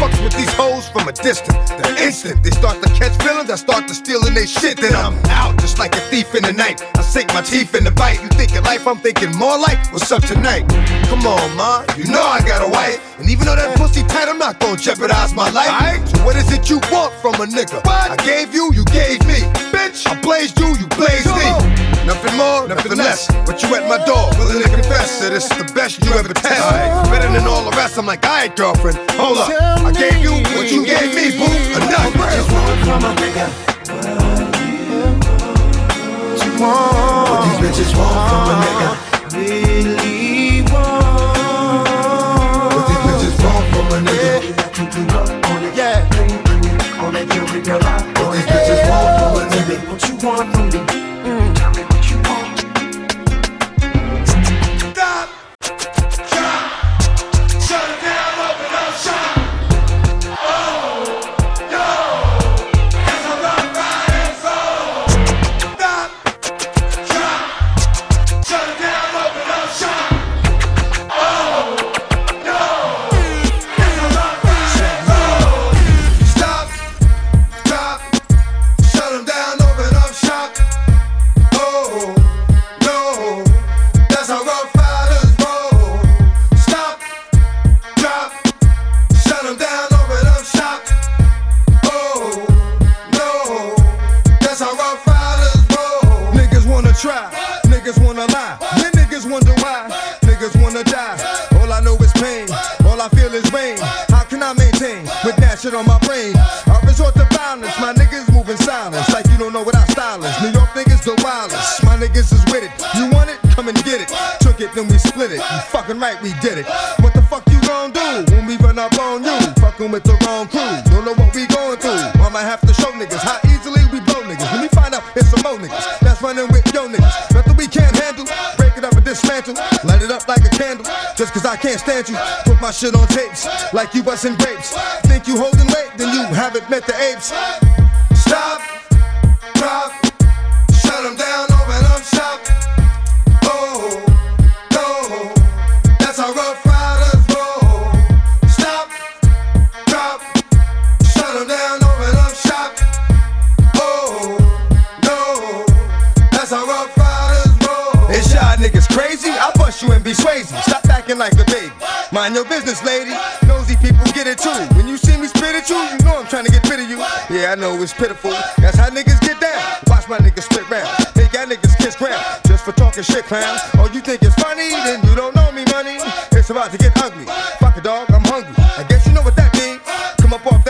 fucks with these hoes from a distance. The instant they start to catch feelings, I start to stealing they shit. Then I'm out just like a thief in the night. I sink my teeth in the bite. You thinking life, I'm thinking more like what's up tonight. Come on, ma, you know I got a wife. And even though that pussy tight, I'm not gonna jeopardize my life. So what is it you want from a nigga? What? I gave you, you gave me. Bitch, I blazed you, you blazed me. Nothing more, nothing less. But you at my door, willing to confess that it's the best you ever tested. Better than all the rest. I'm like, alright, girlfriend, hold up. I gave you what you gave me, boo. Enough. Just want from a nigga. What you want? What these bitches want from a nigga. Really want. What these bitches want from a nigga. That you do up on it. Yeah. Bring, bring it on that you bring What these bitches want from a nigga. what you want from me. Mm. Niggas wanna try. Niggas wanna lie. Then niggas wonder why. Niggas wanna die. All I know is pain. All I feel is rain. How can I maintain with that shit on my brain? I resort to violence. My niggas moving silence like you don't know what our style is. New York niggas the wildest. My niggas is with it. You want it? Come and get it. Took it, then we split it. You fucking right, we did it. Cause I can't stand you. Put my shit on tapes like you busting grapes. Think you holding weight, then you haven't met the apes. Mind your business, lady. Nosy people get it too. When you see me spit at you, you know I'm trying to get rid of you. Yeah, I know it's pitiful. That's how niggas get down. Watch my niggas spit round. Make y'all niggas kiss ground. Just for talking shit, clown. Oh, you think it's funny? Then you don't know me, money. It's about to get ugly. Fuck a dog, I'm hungry. I guess you know what that means. Come up off that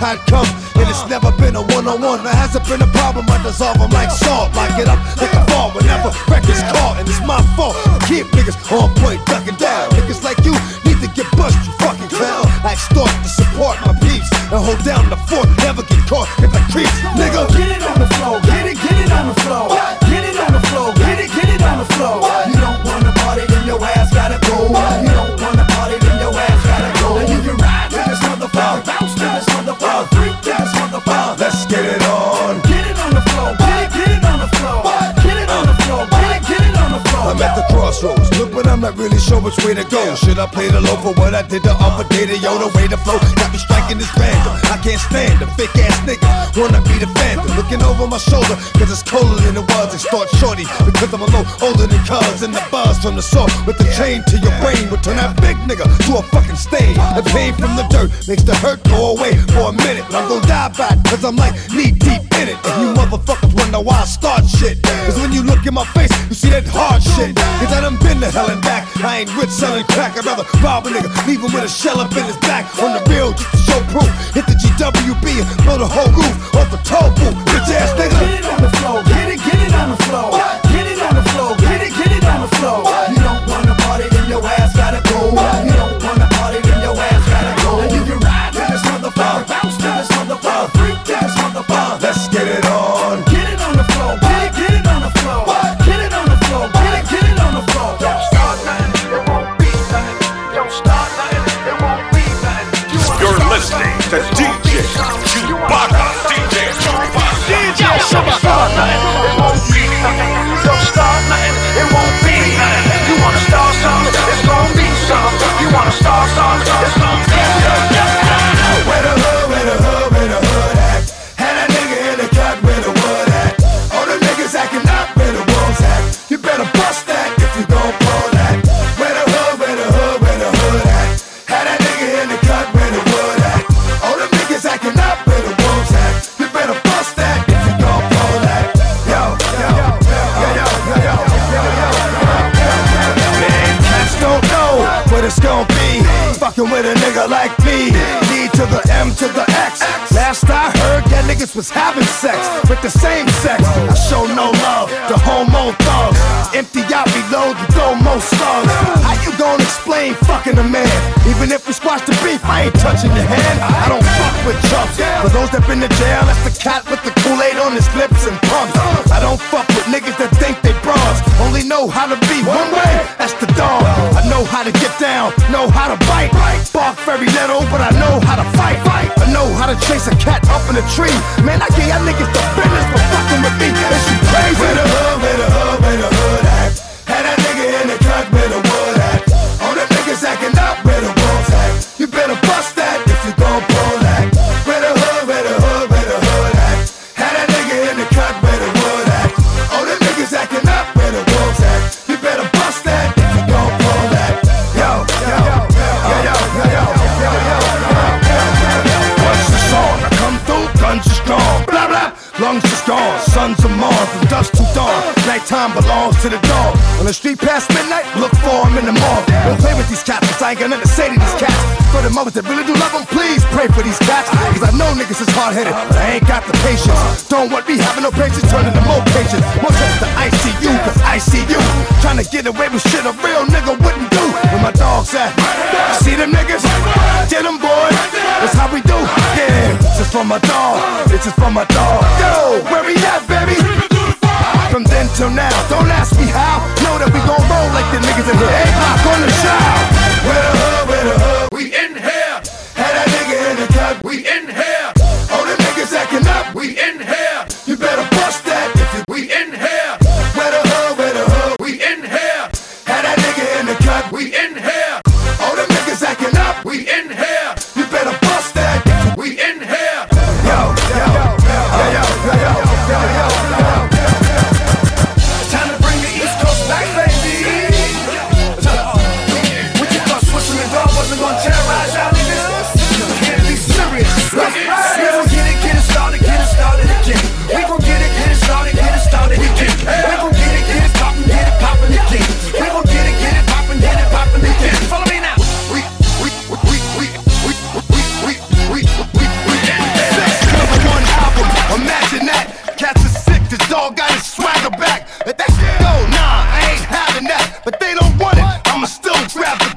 how it come. And it's never been a one on one. There hasn't been a problem, I dissolve them like salt. Lock it up like a which way to go. Should I play the low for what I did the upper data? Yo, the way to flow got me striking this random. I can't stand them fake ass nigga. Wanna be the phantom. Looking over my shoulder, cause it's colder than it was. They start shorty because I'm a low older than cuz. And the buzz from the saw with the chain to your brain will turn that big nigga to a fucking stain. The pain from the dirt makes the hurt go away for a minute. But I'm gonna die by it, cause I'm like knee deep in it. And you motherfuckers wonder why I start shit. Cause when you look in my face, you see that hard shit. Cause I done been to hell and back. I ain't rich selling crack. I'd rather rob a nigga, leave him with a shell up in his back. On the real, just to show proof. Hit the GWB and blow the whole roof off the toll booth. Bitch ass Get it on the floor, get it, get it on the floor. Get it on the floor, get it, get it on the floor. Was having sex with the same sex. I show no love to homo thugs. Empty out, reload, and throw more slugs. How you gonna explain fucking a man? Even if we squash the beef, I ain't touching your hand. I don't fuck with chumps. For those that been to jail, that's the cat with the play with these cats, I ain't got nothing to say to these cats. For the mothers that really do love them, please pray for these cats. Cause I know niggas is hard headed, but I ain't got the patience. Don't want me having no patience, turning to more patience. More trips to ICU, cause I see you. Trying to get away with shit a real nigga wouldn't do. Where my dogs at? See them niggas? Get them boys. That's how we do. Yeah, this is for my dog. This is for my dog. Yo, where we at, baby? From then till now, don't ask me how. Know that we gon' roll like the niggas in here. Eight block on the shout. Where the hood, where uh, the hood? We in here. Had that nigga in the cut. We in here. All the niggas acting up. We in here. I'ma still grab the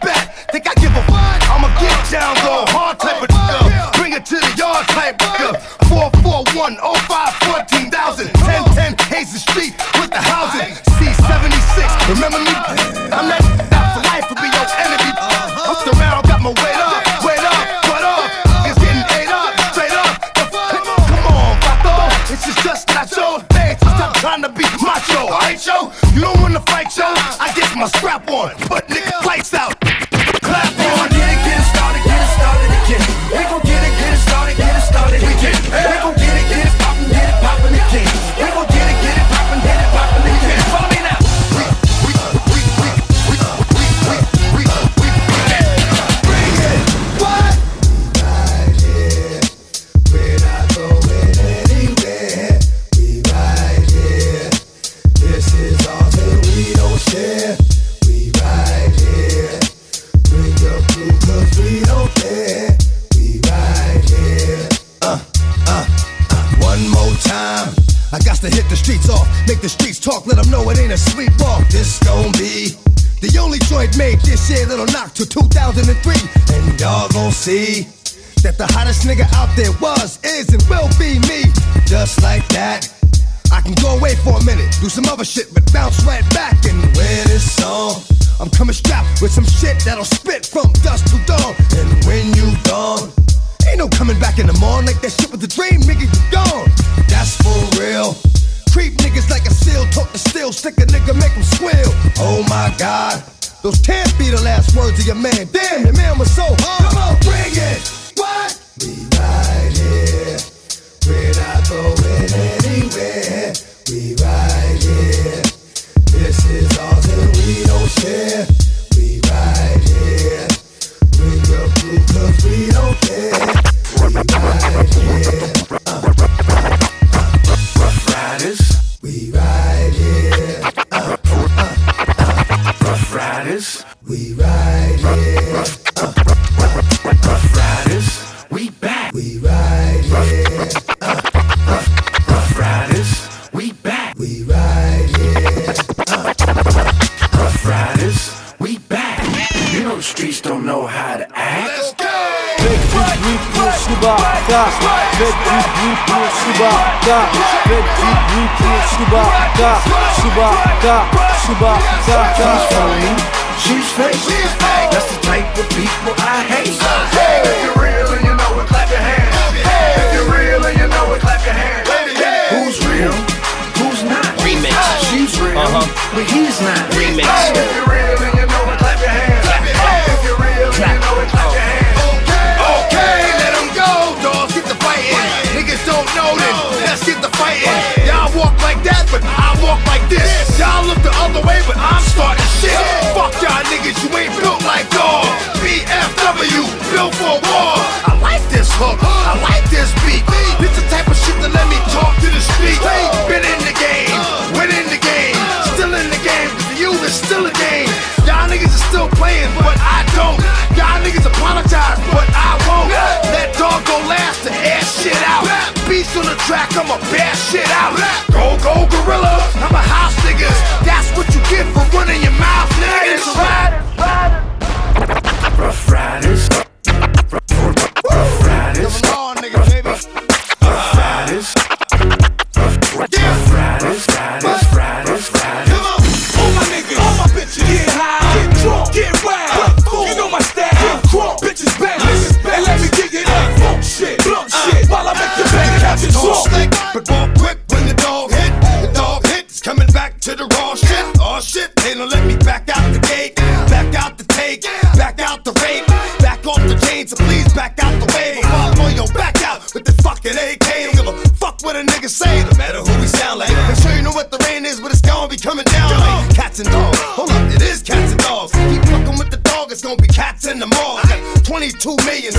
see that the hottest nigga out there was, is, and will be me. Just like that. I can go away for a minute, do some other shit, but bounce right back and wear this song. I'm coming strapped with some shit that'll spit from dusk to dawn. And when you gone, ain't no coming back in the morning like that shit was a dream, nigga, you gone. That's for real. Creep niggas like a seal, talk the steel, stick a nigga, make him squeal. Oh my god, those can't be the last words of your man. Damn, your man was so Chewbacca, Chewbacca. She's fake. She's fake. That's the type of people I hate. Hey. If you're real and you know it, clap your hands. Hey. If you're real and you know it, clap your hands. Who's real? Who's not? Remix. She's real, Uh-huh. but he's not. Remix. Hey. If you're real look way, but I'm starting shit. Fuck y'all niggas, you ain't built like dog. BFW, built for war. I like this hook, I like this beat. This the type of shit that let me talk to the street. Been in the game, win in the game, still in the game. you, it's still a game. Y'all niggas are still playing, On the track, I'ma bear shit out. Go, go, gorilla. I'm a house niggas. That's what you get for running your mouth, niggas. Ruff Ryders. Ruff to the raw shit. Oh shit, they don't let me back out the gate, back out the take, back out the rape, back off the chain, so please back out the way. Fall on your back out with the fucking AK. Don't give a fuck what a nigga say, no matter who we sound like. I'm sure you know what the rain is, but it's gonna be coming down like cats and dogs. Hold up, it is cats and dogs. Keep fucking with the dog, it's gonna be cats in the mall. Got 22 million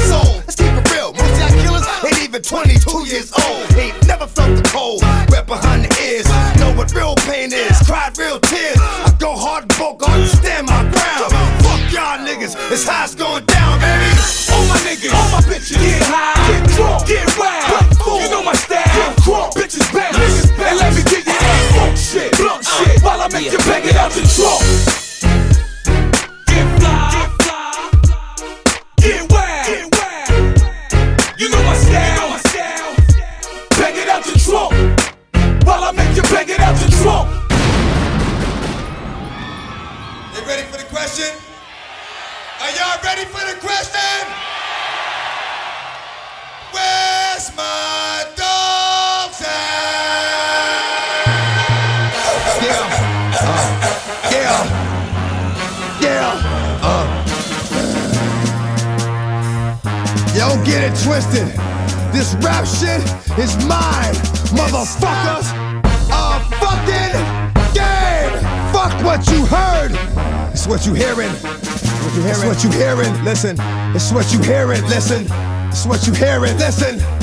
Listen. It's what you hearing. Listen.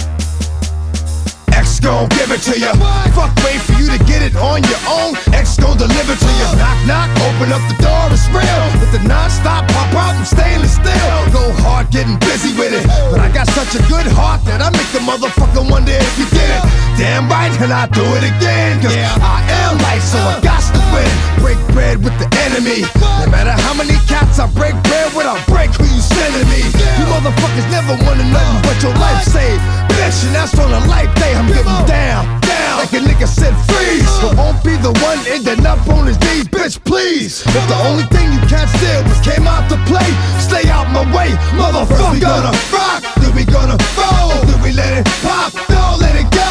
To you. Fuck, wait for you to get it on your own. X gon' deliver to you. Knock, knock, open up the door, it's real. With the non-stop pop out from stainless steel. Go hard, getting busy with it. But I got such a good heart that I make the motherfucker wonder if you get it. Damn right, and I do it again. Cause I am life, so I got to win. Break bread with the enemy. No matter how many cats I break bread with, I'll break who you sending me. You motherfuckers never wanna nothing but your life saved. Bitch, and that's on a life day. I'm getting down, down. Like a nigga said, freeze. But won't be the one ending up on his knees, bitch, please. If the only thing you can't steal was came out to play, stay out my way, motherfucker. First we gonna rock, then we gonna roll, then we let it pop, don't let it go.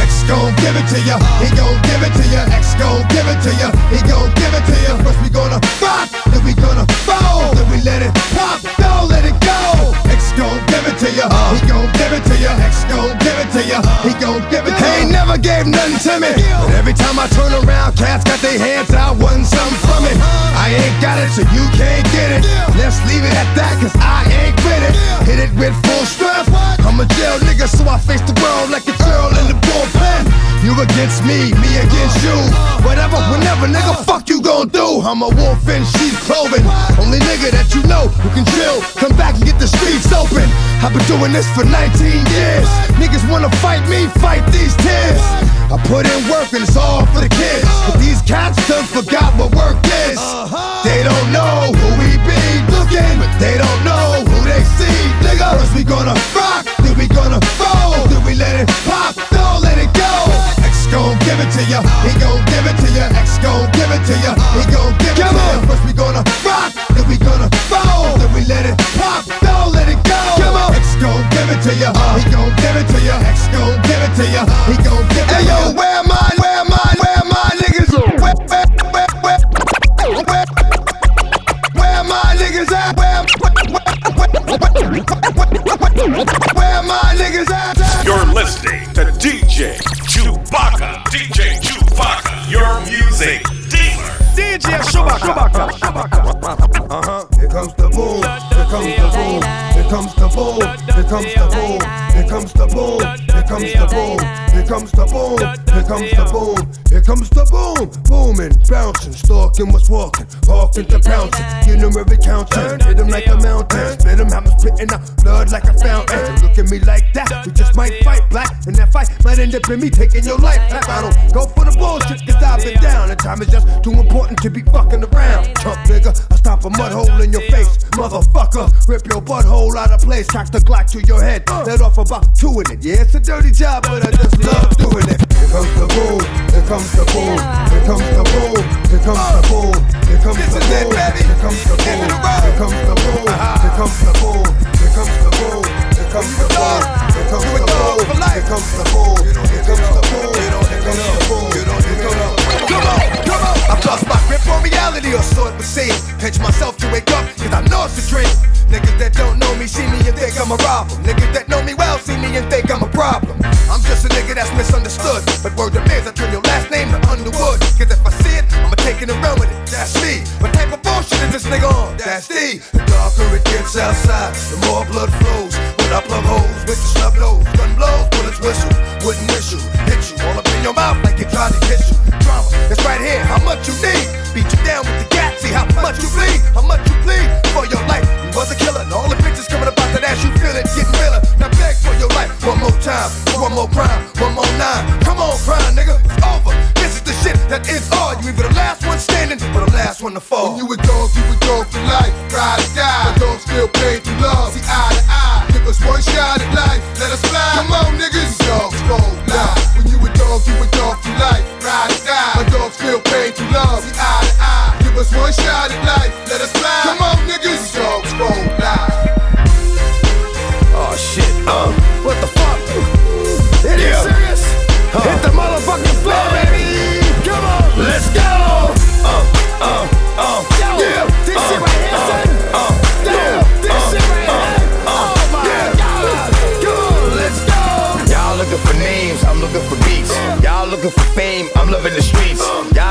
X gon' give it to ya, he gon' give it to ya. X gon' give it to ya, he gon' give it to ya. First we gonna rock, then we gonna roll, then we let it pop, don't let it go. X gon' give it to ya, he gon' give it to ya. X gon' give it to ya, he gon' give it to. He ain't never gave nothing to me, but every time I turn around, cats got their hands out, wanting something from it. I ain't got it, so you can't get it. Let's leave it at that, cause I ain't with it. Hit it with full strength. I'm a jail nigga, so I face the world like a girl in the. You against me, me against you. Whatever, whenever, nigga, fuck you gon' do. I'm a wolf in sheep's clothing. Only nigga that you know who can chill. Come back and get the streets open. I've been doing this for 19 years. Niggas wanna fight me, fight these tears. I put in work and it's all for the kids. But these cats done forgot what work is. They don't know to ya, he gon' give it to ya. X gon' give it to ya, he gon' give it to ya. First we gonna rock, then we gonna roll, then we let it pop, don't let it go. X gon' give it to ya, he gon' give it to ya. X gon' give it to ya, he gon' give it to ya. Hey yo, where my, where my, where my niggas? Where, where, where, where, where, where my niggas at? Where, where, where, where my niggas at? You're listening to DJ Chewbacca. DJ Chewbacca, your music dealer. DJ Chewbacca. Uh-huh. Here comes the boom. Here comes the boom. Here comes the boom. Here comes the boom. Comes the boom. Here comes the boom. Here comes the boom. Here comes the boom. Here comes the boom. Booming, bouncing, stalking what's walking, walking to pouncing. Get them every counting. Hit them like a mountain. Spit them hammers spitting out blood like a fountain. Look at me like that. We just might fight black. And that fight might end up in me taking your life. I don't go for the bullshit cause I've been down. And time is just too important to be fucking around. Chump nigga, I stop a mud hole in your face. Motherfucker, rip your butthole out of place. Cock the Glock to your head. Let off about in it. Yeah, it's a dirty job, but I just love doing it. Here comes the boom. Here comes the boom. Here comes the boom. Here comes the boom. Here comes the boom. Here comes the boom. Here comes the boom. Here comes the boom. Here comes the boom. Here comes the boom. Here comes the boom. Here comes the boom. Here comes the boom. Here comes the boom. Here comes the boom. Come on, come on. I lost my grip on reality, or so it would seem. Pinch myself to wake up, cause I know it's a dream. Niggas that don't know me see me and think I'm a problem. Niggas that know me well see me and think I'm a problem. I'm just a nigga that's misunderstood. But word to me is I turn your last name to Underwood. Cause if I see it, I'ma take it and run with it. That's me. What type of bullshit is this nigga on? That's D. The darker it gets outside, the more blood flows. When I plug holes with the snub nose, gun blows, bullets whistle, wouldn't whistle, hit you all in your mouth like you tried to kiss you. Drama, it's right here. How much you need? Beat you down with the gat. See how much you bleed, how much you bleed for your life. You was a killer, and all the bitches coming about that ass. You feel it, getting realer. Now beg for your life one more time, one more crime, one more nine. Come on, crime, nigga, it's over. This is the shit that is all. You either the last one standing or the last one to fall. When you a dog, you a dog for life. Ride or die. My dogs feel pain through love. See eye to eye. Give us one shot at life. Let us fly. Come on, niggas. Dogs roll live. When you a long you a dog through life, ride or die. My dogs feel pain through love, see eye to eye. Give us one shot at life, let us fly. Come on, niggas, dogs roll.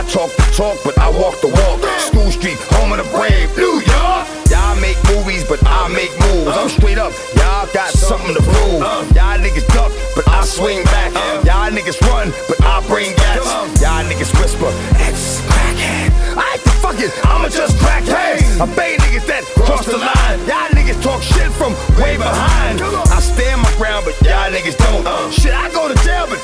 Talk the talk, but I walk the walk. School Street, home of the brave, New York. Y'all make movies, but I make moves. I'm straight up, y'all got something to prove. Y'all niggas duck, but I swing back. Y'all niggas run, but I bring gas. Y'all niggas whisper, X crackhead. I ain't the fucking, I'ma just crackhead. I pay niggas that cross the line. Y'all niggas talk shit from way behind. I stand my ground, but y'all niggas don't. Shit, I go to jail, but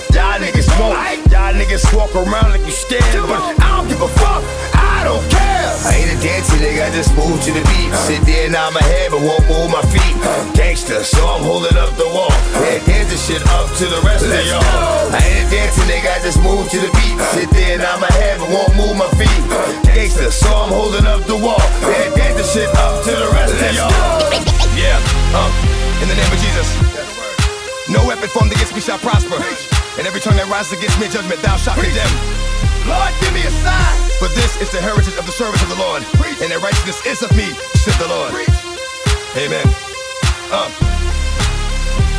niggas walk around like you scared, but I don't give a fuck. I don't care. I ain't a dancer, nigga. I just move to the beat. Sit there, and nod my head, but won't move my feet. Gangster, so I'm holding up the wall. Yeah, dance the shit up to the rest of y'all. I ain't a dancer, nigga. I just move to the beat. Sit there, and nod my head, but won't move my feet. Gangster, so I'm holding up the wall. Yeah, dance the shit up to the rest of y'all. Yeah, uh, in the name of Jesus. No weapon formed against me shall prosper. And every tongue that rises against me in judgment, thou shalt condemn. Lord, give me a sign. For this is the heritage of the servants of the Lord. And their righteousness is of me, said the Lord. Amen. Uh.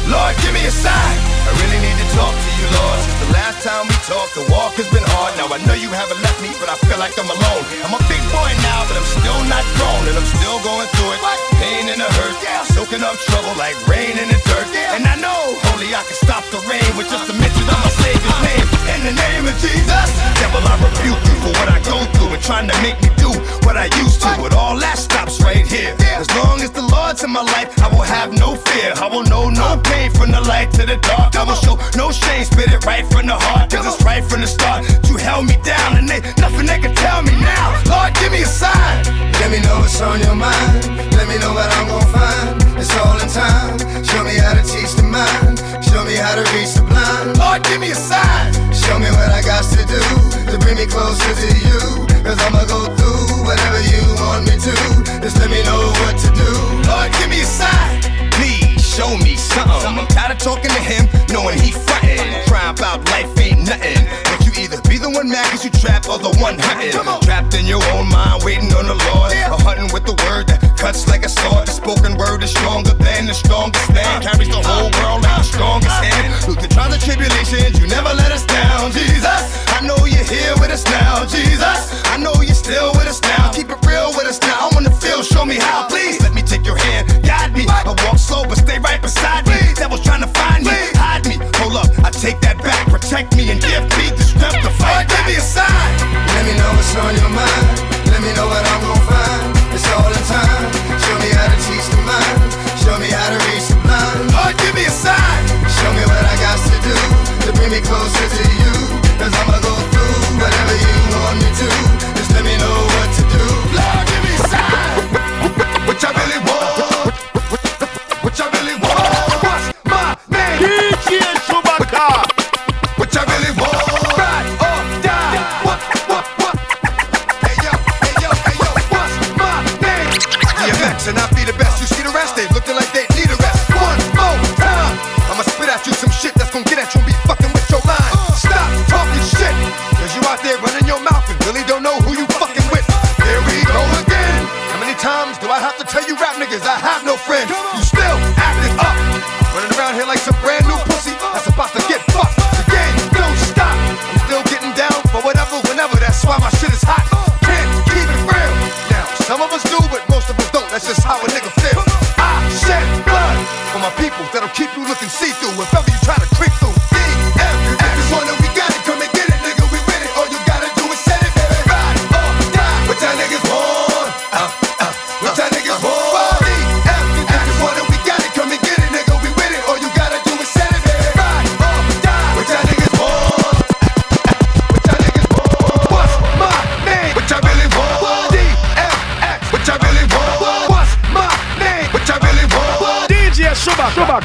Lord, give me a sign. I really need to talk to you, Lord. Since the last time we talked, the walk has been hard. Now I know you haven't left me, but I feel like I'm alone. I'm a big boy now, but I'm still not grown, and I'm still going through it. Pain and the hurt, yeah. soaking up trouble like rain in the dirt. And I know only I can stop the rain with just a mention of my Savior's name. In the name of Jesus, devil, I rebuke you for what I go through and trying to make me do what I used to. But all that stops right here. As long as the Lord's in my life, I will have no fear. I will know no pain from the light to the dark. Will show no shame, spit it right from the heart. Cause it's right from the start. You held me down and they, nothing they can tell me now. Lord, give me a sign. Let me know what's on your mind. Let me know what I'm gonna find. It's all in time. Show me how to teach the mind. Show me how to reach the blind. Lord, give me a sign. Show me what I got to do to bring me closer to you. Cause I'ma go through whatever you want me to. Just let me know what to do. Lord, give me a sign. Show me something. I'm tired of talking to him, knowing he frontin'. Crying about life ain't nothing. But you either be the one mad cause you trapped or the one hunting. Trapped in your own mind, waiting on the Lord. Or hunting with the word that cuts like a sword. The spoken word is stronger than the strongest man. Uh, Carries the uh, whole world like the uh, strongest hand. Through the trials and tribulations, you never let us down, Jesus. I know you're here with us now, Jesus. I know you're still with us now. Keep it real with us now. I wanna feel, show me how. Please let me take your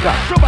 Chewbacca.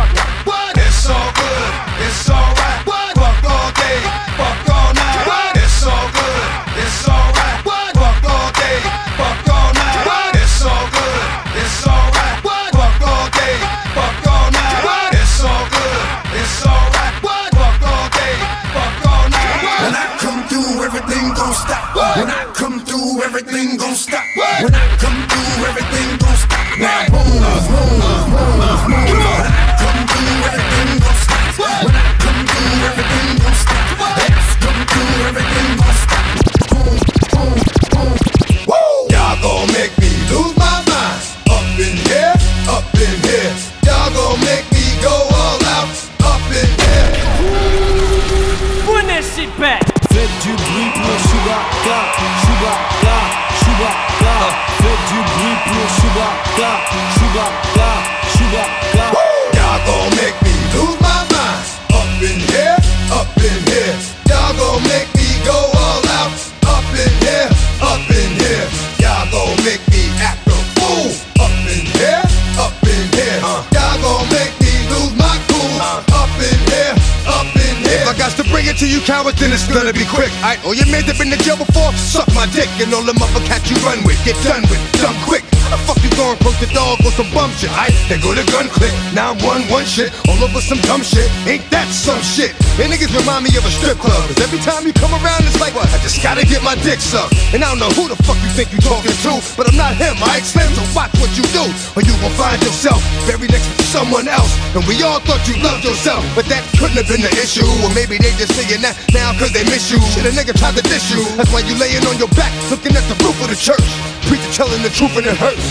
You cowards, then it's gonna be quick. Alright, all your mans have been to jail before, suck my dick. And all the motherfuckers you run with, get done with, done quick. The fuck you going poke the dog or some bum shit? Alright, then go to gun click. Now I'm one one shit, all over some dumb shit. Ain't that some shit? And niggas remind me of a strip club. Cause every time you come around, it's like, what? I just gotta get my dick sucked. And I don't know who the fuck you think you talking to, but I'm not him, alright? Slim, so watch what you do, or you gon' find yourself buried next to someone else. And we all thought you loved yourself, but that couldn't have been the issue. Or maybe they just saying that now cause they miss you. Shit, a nigga tried to diss you. That's why you laying on your back, looking at the roof of the church. Preacher telling the truth and it hurts.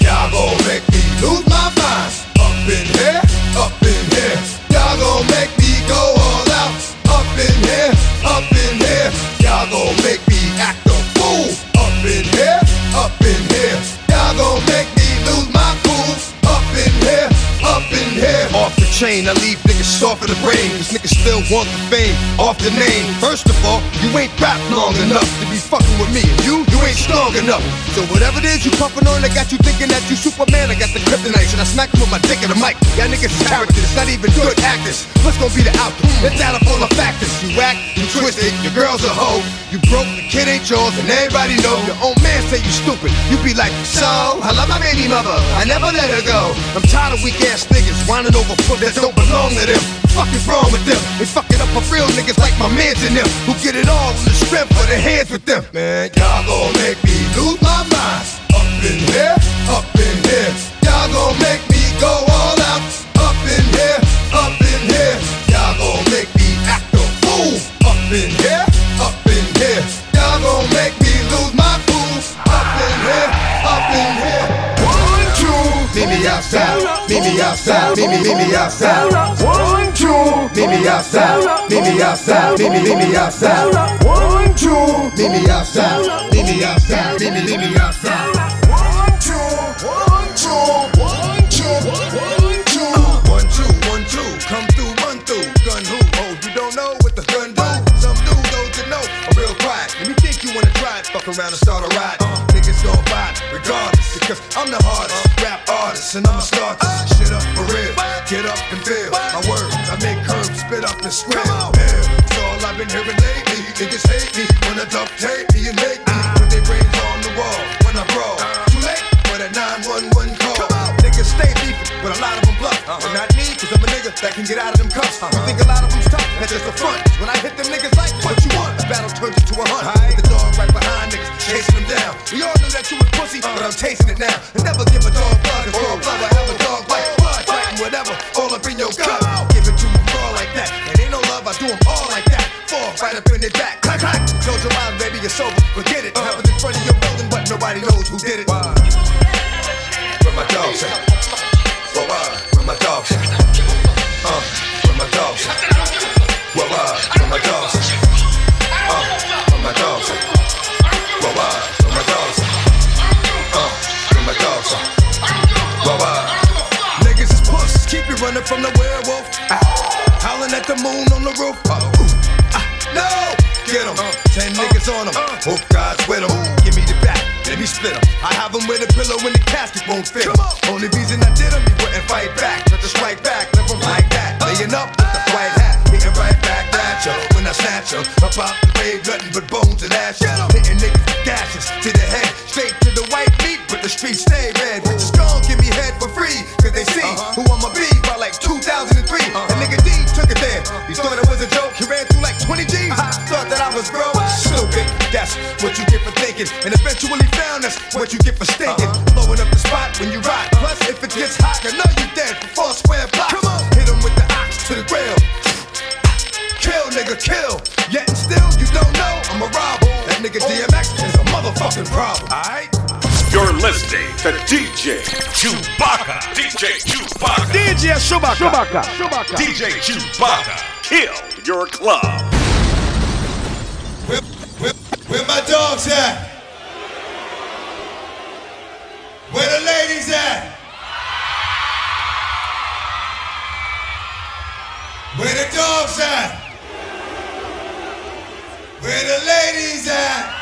Y'all gon' make me lose my mind. Up in here, up in here. Y'all gon' make me go all out. Up in here, up in here. Y'all gon' make me act a fool. Up in here, up in here. Y'all gon' make me chain, I leave niggas soft in the brain. Cause niggas still want the fame. Off the name. First of all, you ain't rap long enough to be fucking with me. And you, you ain't strong enough. So whatever it is you puffin' on, I got you thinking that you Superman. I got the kryptonite. Should I smack him with my dick in the mic? Y'all niggas is characters, not even good actors. What's gonna be the outcome? Let's add up all the factors. You act, you twisted, your girl's a hoe. You broke, the kid ain't yours, and everybody know. Your own man say you stupid. You be like, so, I love my baby mother. I never let her go. I'm tired of weak ass niggas whining over foot that don't belong to them. Fuck is wrong with them? They fuck it up for real niggas like my mans and them who get it all in the strength for their hands with them. Man, y'all gon' make me lose my mind. Up in here, up in here. Y'all gon' make me go all outside, meet me outside, meet. One, two, meet me outside, meet me outside, meet. One, two, meet me outside, meet me outside, meet. One, two, one, two, one, two, one, two. One, two, one, two, come through, run through. Gun who? Oh, you don't know what the gun do? Some do, those that know are real quiet. Let me think you wanna try fuck around and start a riot. Uh, niggas gon' it, regardless, because I'm the hardest and I'ma start this shit up for real. Get up and feel my words. I make curves spit up and scream. It's all I've been hearing lately. Niggas hate me when I duct tape me and make me put their brains on the wall when I brawl. Too late for that 911 call. Niggas stay beefing, but a lot of them bluff. But not me, cause I'm a nigga that can get out of them cuffs. You think a lot of them's tough? That's just a front. When I hit them niggas like, what you want? The battle turns into a hunt. The dog right behind niggas, chasing them down. We all knew that you was pussy, but I'm chasing it now. And never give a dog at? Where, where my dogs at? Uh, where my dogs at? Where, my dogs at? Uh, where my dogs at? Where, my dogs at? Uh, where my dogs at? Where, where? Niggas is pussies, keep you running from the werewolf. Ah, howling at the moon on the roof. Uh, ooh, ah, no! Get 'em. Ten niggas on 'em. Hope God's with 'em. Give me the back, let me split 'em. I have 'em with a pillow when the won't fit. Only reason nigga DMX is a motherfucking problem. Alright? You're listening to DJ Chewbacca. DJ Chewbacca. DJ Chewbacca. Chewbacca. DJ Chewbacca. Kill your club. Where, where, where my dogs at? Where the ladies at? Where the dogs at? Where the ladies at?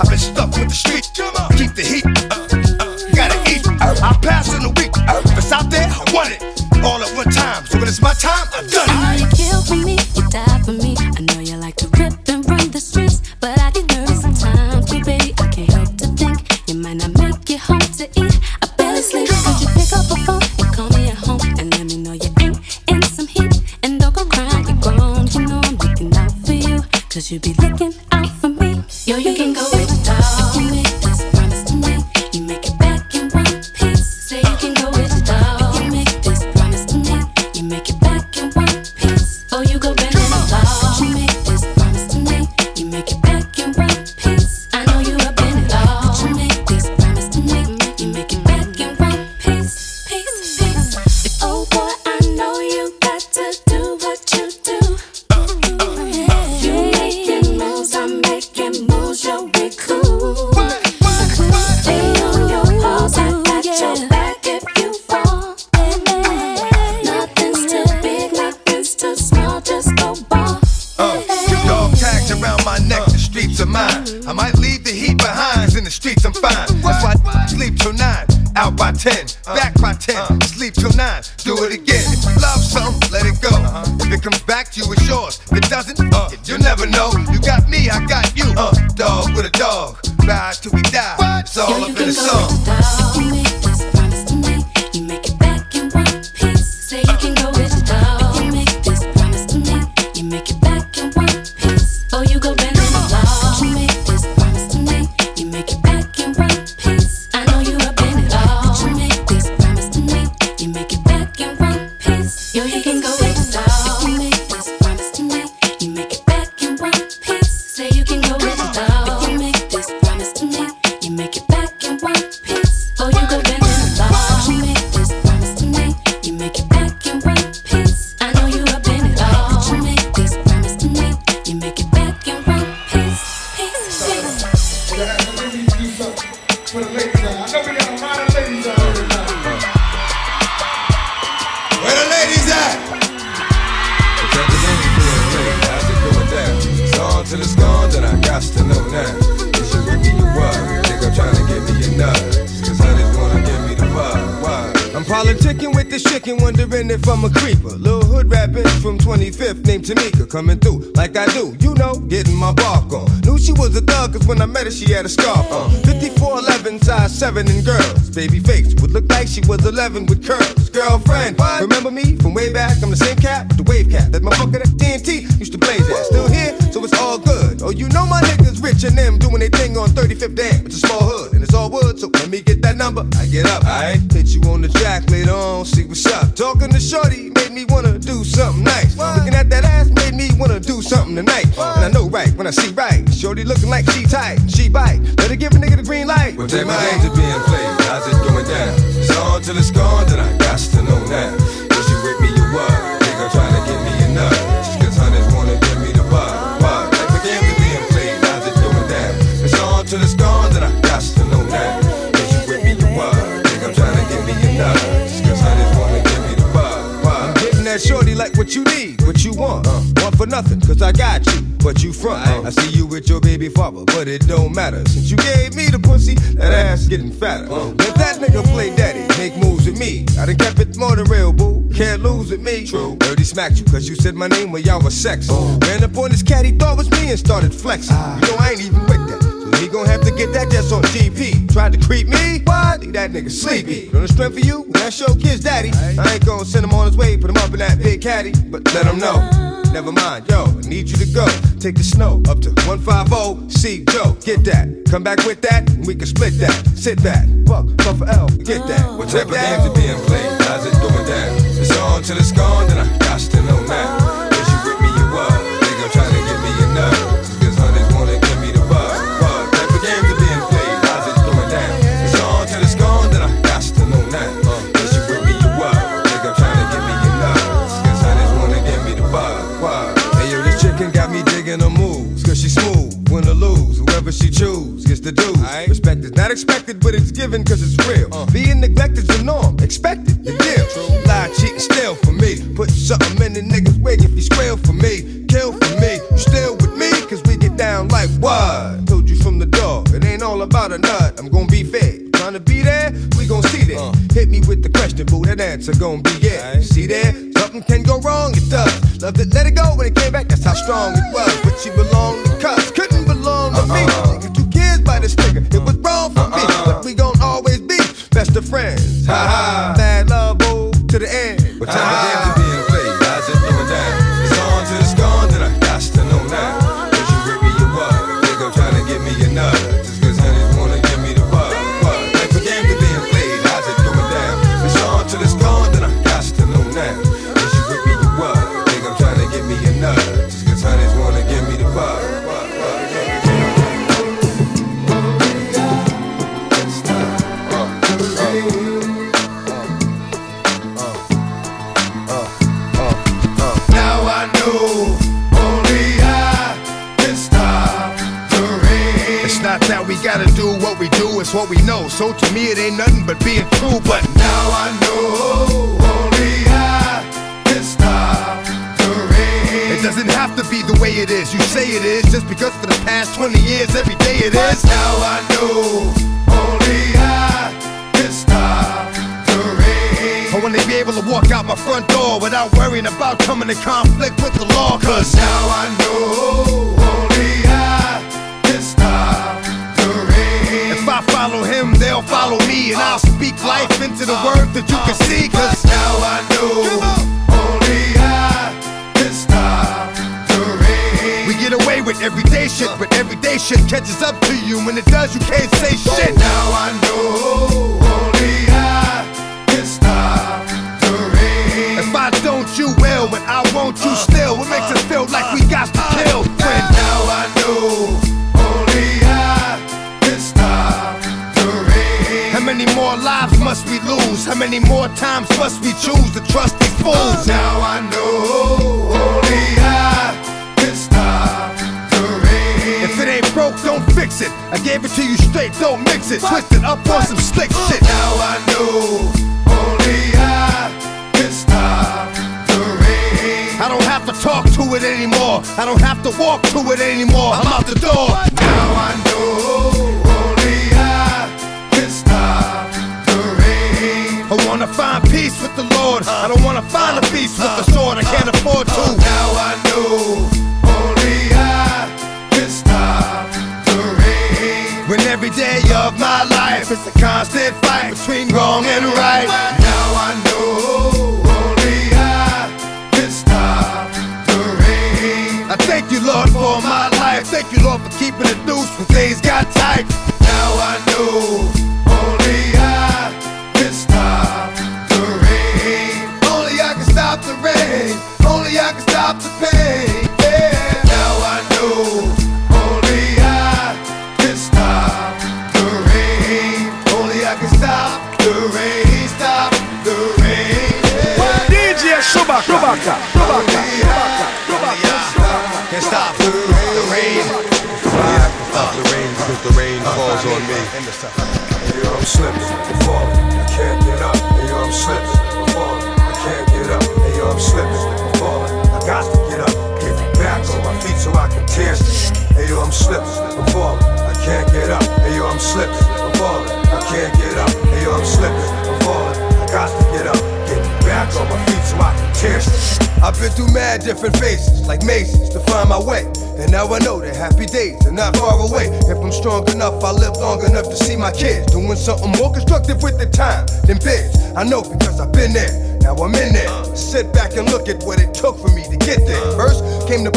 I've been stuck with the street. Keep the nine, do it again. If you love something, let it go. If it comes back to you, it's yours. If it doesn't, uh, you'll never know. You got me, I got you. Uh, dog with a dog, ride till we die. It's all up in the song. Size 7 and girls. Baby like she was 11 with curls. Girlfriend, remember me from way back? I'm the same cat, the wave cat. That motherfucker that TNT used to blaze at. Still here, so it's all good. Oh, you know my niggas rich and them doing their thing on 35th Dam. It's a small hood and it's all wood, so let me get that number. I get up, I hit you on the jack later on, see what's up. Talking to Shorty made me wanna do something nice. Looking at that ass made me wanna do something tonight. And I know right when I see right. Shorty looking like she tight, she bite. Better give a nigga the green light. What type of games are being played? How's it going down? It's on till it's gone, then I got to know now. Is you with me or what? Think I'm trying to give me nut. Just cause honey's wanna give me the vibe. Why? Type of games are being played? How's it going down? It's on till it's gone, then I got to know now. Is you with me or what? Think I'm trying to give me nut. Just cause honey's wanna give me the vibe. Why? I'm getting that shorty like what you need, what you want. Uh, want for nothing, cause I got you. But you front. Uh, I see you with your baby father, but it don't matter. Since you gave me the pussy, that ass getting fatter. Uh, let that nigga play daddy, make moves with me. I done kept it more than real, boo. Can't lose with me. True. Dirty smacked you, cause you said my name when y'all was sex. Ran up on this cat, he thought was me and started flexing. You know I ain't even with that. He gon' have to get that just on GP. Tried to creep me? What? Leave that nigga sleepy. On the strength for you, that's your kid's daddy. I ain't gon' send him on his way, put him up in that big caddy. But let him know. Never mind, yo, I need you to go. Take the snow up to 150, see Joe, get that. Come back with that, and we can split that. Sit back, fuck, fuck for L, get that. What type of games are being it's what we know. So to me, it ain't nothing but being true. But Now I know only I can stop the rain. it doesn't have to be the way it is. You say it is just because for the past 20 years, every day it is. But now I know only I can stop the rain. I wanna be able to walk out my front door without worrying about coming in conflict with the law. Cause Now I know they'll follow me. And I'll speak life into the word that you can see. Cause Now I know only I can stop the rain. we get away with everyday shit, but everyday shit catches up to you. When it does, you can't say shit. Now I know only I can stop the rain. If I don't, you will, but I won't you uh, still. What makes uh, us feel like we How many more times must we choose to trust these fools? Oh, now I know only I can stop the rain. If it ain't broke, don't fix it. I gave it to you straight, don't mix it. Twist it up on some slick oh, shit. Now I know only I can stop the rain. I don't have to talk to it anymore. I don't have to walk to it anymore. I'm out the door. Now I know I wanna find peace with the Lord. I don't wanna find a peace with the sword. I can't afford to. Now I know only I can stop the rain. When every day of my life is a constant fight between wrong and right. Now I know only I can stop the rain. I thank you, Lord, for my life. Thank you, Lord, for keeping it loose when things got tight. Now I know on me. Hey, yo, I'm slipping, I'm falling, I can't get up. Hey, yo, I'm slipping, I'm falling, I can't get up. Hey, yo, I'm slipping, I'm falling, I got to get up. Get back on my feet so I can tear. Hey, yo, I'm slipping, I'm falling, I can't get up. Hey, yo, I'm slipping, I'm falling, I can't get up. Hey, yo, I'm slipping, I'm falling, I got to get up. Get back on my feet I've been through mad different phases, like mazes, to find my way. And now I know that happy days are not far away. If I'm strong enough, I live long enough to see my kids doing something more constructive with the time than biz. I know because I've been there. Now I'm in there. Sit back and look at what it took for me to get there. First came the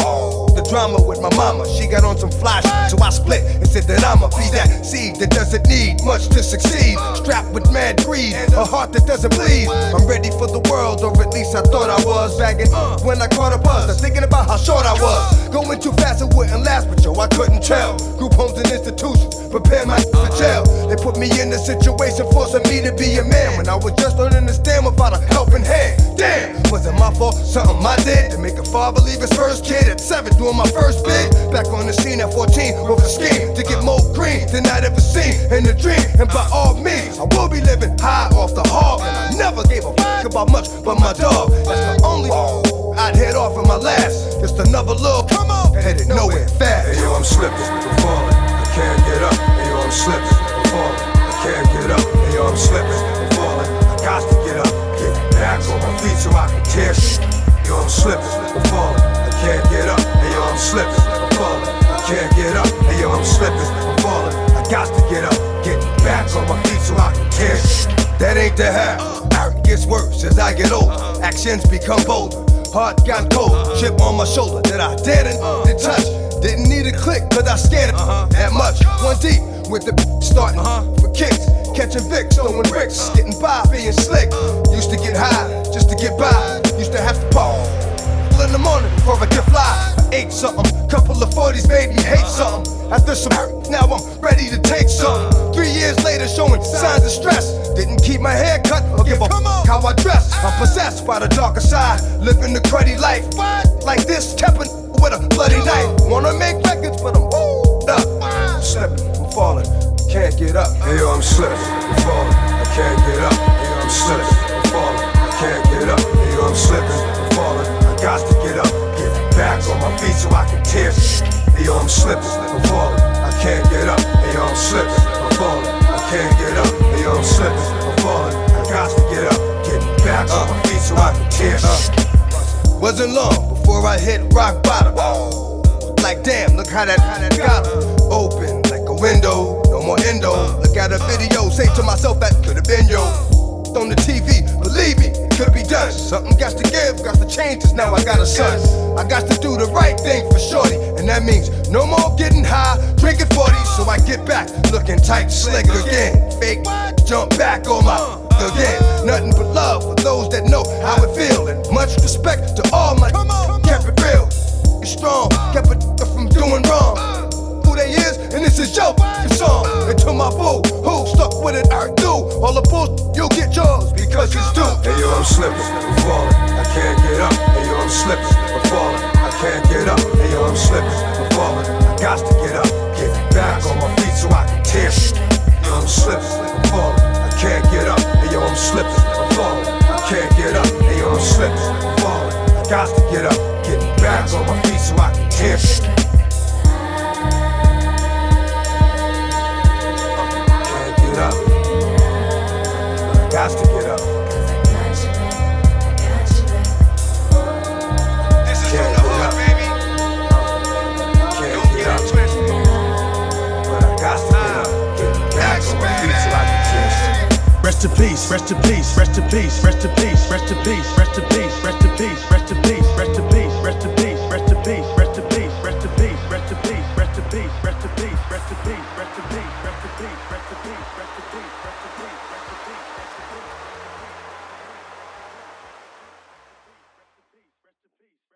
the drama with my mama. She got on some flash, so I split and said that I'ma be that seed that doesn't need much to succeed. Strapped with mad greed, a heart that doesn't bleed. I'm ready for the world, or at least I thought I was. Bagging when I caught a buzz, I'm thinking about how short I was. Going too fast, it wouldn't last, but yo, I couldn't tell. Group homes and institutions prepare my for jail. They put me in a situation forcing me to be a man when I was just learning to stand without a helping hand. Damn, was it my fault? Something I did to make a father leave his first kid at seven, doing my first bid. Back on the scene at 14 with a scheme to get more green than I'd ever seen in a dream. And by all means, I will be living high off the hog. And I never gave a fuck about much but my dog. That's the only I'd head off in my last. Just another little come on, headed nowhere fast. Hey yo, I'm slipping, I'm falling. I can't get up. Hey yo, I'm slipping, I'm falling. I can't get up. Hey yo, I'm slipping, I'm falling. I got to get up, get back on my feet so I can tear shit. Yo, I'm slipping, I'm falling. I can't get up. Hey yo, I'm slipping, I'm falling. I can't get up. Hey yo, I'm slipping, I'm falling. I got to get up, get back on my feet so I can tear shit. That ain't the half. Art gets worse as I get older. Actions become bolder. Heart got cold. Chip on my shoulder that I didn't to touch. Didn't need a click, cause I scared it uh-huh. that much. One deep with the starting uh-huh. for kicks. Catching Vicks, throwing bricks. Getting by, being slick. Used to get high just to get by. Used to have to pause in the morning before I get fly. I ate something, couple of 40s made me hate something. After some now I'm ready to take something. Three years later, showing signs of stress. Didn't keep my hair cut or give a fuck how I dress. I'm possessed by the darker side, living the cruddy life. Like this, kept with a bloody knife. Wanna make records, but I'm up. Slipping, I'm falling, can't get up. Hey yo, I'm slipping, I'm falling. I can't get up. Hey yo, I'm slipping, I'm falling. I can't get up. Hey yo, I'm slipping, I'm falling. I got to get up, get back on my feet so I can tear. Hey yo, I'm slipping, I'm falling. I can't get up. Hey yo, I'm slipping, I'm falling. I can't get up. Hey yo, I'm slipping, I'm falling. I got to get up, get back on my feet so I can tear. Wasn't long before I hit rock bottom. Like damn, look how that, how that got 'em. Open like a window, no more endo. Look at a video, say to myself that could have been yo. On the TV, believe me, it could be done. Something got to give, got to change, cause now I got a son. I got to do the right thing for shorty, and that means no more getting high, drinking 40, so I get back looking tight, slick again. Fake, jump back on my again. Nothing but love for those that know how it feel, and much respect to all my kept it real. You strong, kept it from doing wrong. And this is your song. And to my boo, who stuck with it, I do. All the bull, you'll get yours because it's due. Hey yo, I'm slipping, I'm falling. I can't get up. Hey yo, I'm slipping, I'm falling. I can't get up. Hey yo, I'm slipping, I'm falling. I got to get up, get back on my feet so I can tear shit. Yo, I'm slipping, I'm falling. I can't get up. Hey yo, I'm slipping, I'm falling. I can't get up. Hey yo, I'm slipping, I'm falling. I got to get up, get back on my feet so I can tear get up. I got to get up. This is Can't from the hood, up. baby. Can't Don't get get up. twisted. But I got to get up. Get back on my feet so I can tear. Rest in peace, rest in peace, rest in peace, rest in peace, rest in peace, rest in peace, rest in peace, rest in peace, rest in peace, rest in peace, rest in peace, rest in peace, rest in peace, rest in peace, rest in peace, rest in peace, rest in peace, rest in peace, rest in peace, beat, press the beat, press the beat, press the beat.